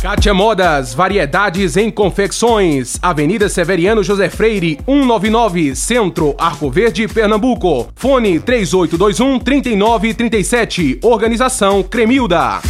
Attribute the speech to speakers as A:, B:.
A: Kátia Modas, variedades em confecções. Avenida Severiano José Freire, 199, Centro, Arco Verde, Pernambuco. Fone 3821 3937. Organização Cremilda.